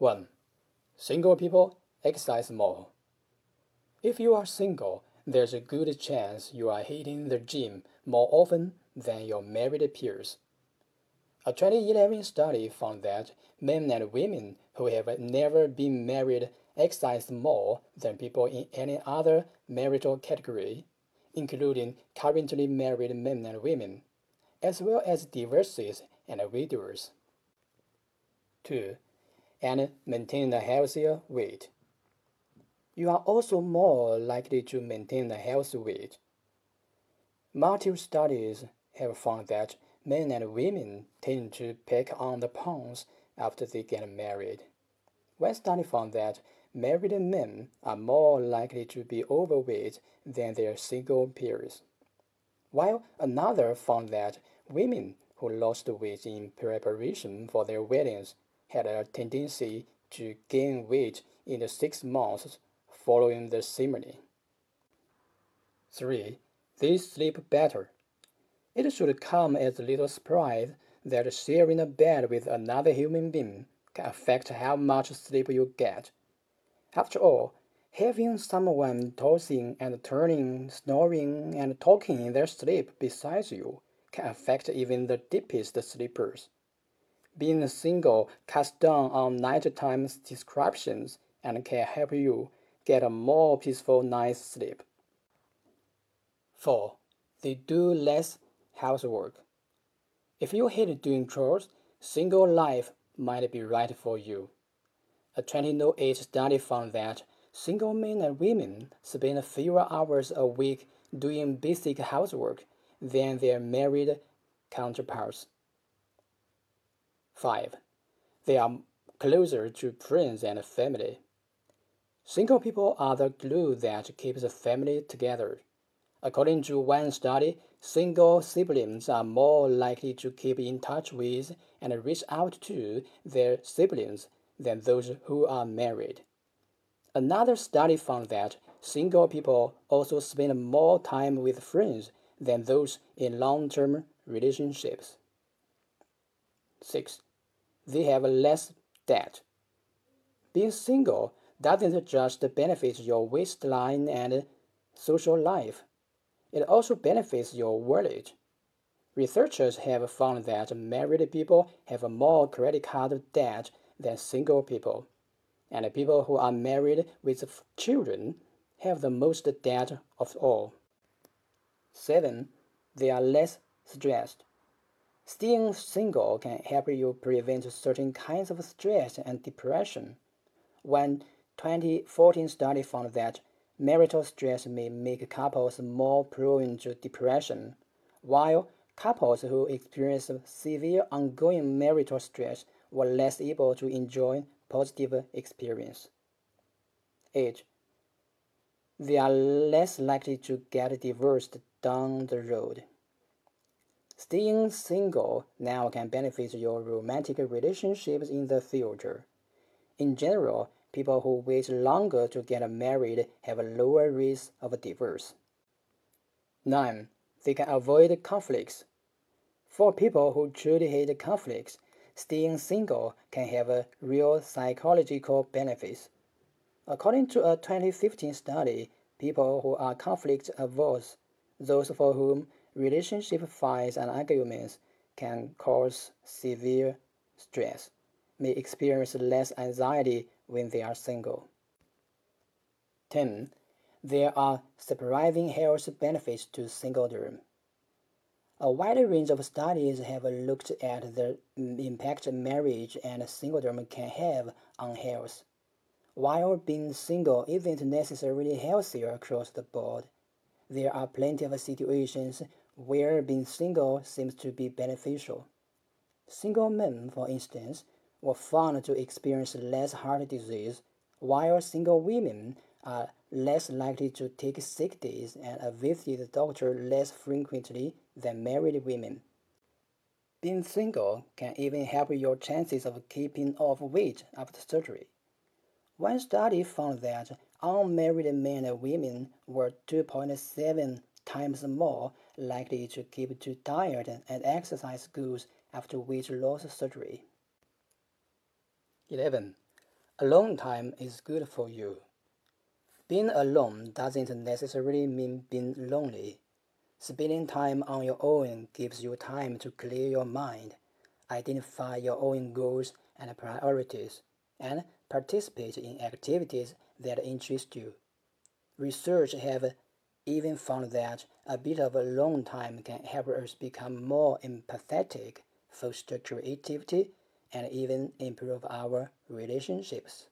1. Single people exercise more. If you are single, there's a good chance you are hitting the gym more often than your married peers. A 2011 study found that men and women who have never been married exercise more than people in any other marital category, including currently married men and women, as well as divorcees and widows. 2. And maintain a healthier weight. You are also more likely to maintain a healthy weight. Multiple studies have found that men and women tend to pack on the pounds after they get married. One study found that married men are more likely to be overweight than their single peers, while another found that women who lost weight in preparation for their weddings had a tendency to gain weight in the six months following the ceremony. 3. They sleep better. It should come as little surprise that sharing a bed with another human being can affect how much sleep you get. After all, having someone tossing and turning, snoring and talking in their sleep beside you can affect even the deepest sleepers. Being single cuts down on nighttime distractions and can help you get a more peaceful night's sleep. 4. They do less housework. If you hate doing chores, single life might be right for you. A 2008 study found that single men and women spend fewer hours a week doing basic housework than their married counterparts. 5. They are closer to friends and family. Single people are the glue that keeps a family together. According to one study, single siblings are more likely to keep in touch with and reach out to their siblings than those who are married. Another study found that single people also spend more time with friends than those in long term relationships. 6. They have less debt. Being single doesn't just benefit your waistline and social life it also benefits your wallet. Researchers have found that married people have more credit card debt than single people, and people who are married with children have the most debt of all. 7. They are less stressed. Staying single can help you prevent certain kinds of stress and depression. One 2014 study found that marital stress may make couples more prone to depression, while couples who experience severe ongoing marital stress were less able to enjoy positive experience. 8. They are less likely to get divorced down the road. Staying single now can benefit your romantic relationships in the future. In general, people who wait longer to get married have a lower risk of divorce. 9. They can avoid conflicts. For people who truly hate conflicts, staying single can have real psychological benefits. According to a 2015 study, people who are conflict averse, those for whom relationship fights and arguments can cause severe stress, may experience less anxiety when they are single. 10. There are surprising health benefits to singledom. A wide range of studies have looked at the impact marriage and singledom can have on health. While being single isn't necessarily healthier across the board, there are plenty of situations where being single seems to be beneficial. Single men, for instance, were found to experience less heart disease, while single women are less likely to take sick days and visit the doctor less frequently than married women. Being single can even help your chances of keeping off weight after surgery. One study found that unmarried men and women were 2.7 times more likely to keep to diet and exercise goals after weight loss surgery. 11. alone time is good for you. Being alone doesn't necessarily mean being lonely. Spending time on your own gives you time to clear your mind, identify your own goals and priorities, and participate in activities that interest you. Research have even found that a bit of alone time can help us become more empathetic, for foster creativity, and even improve our relationships.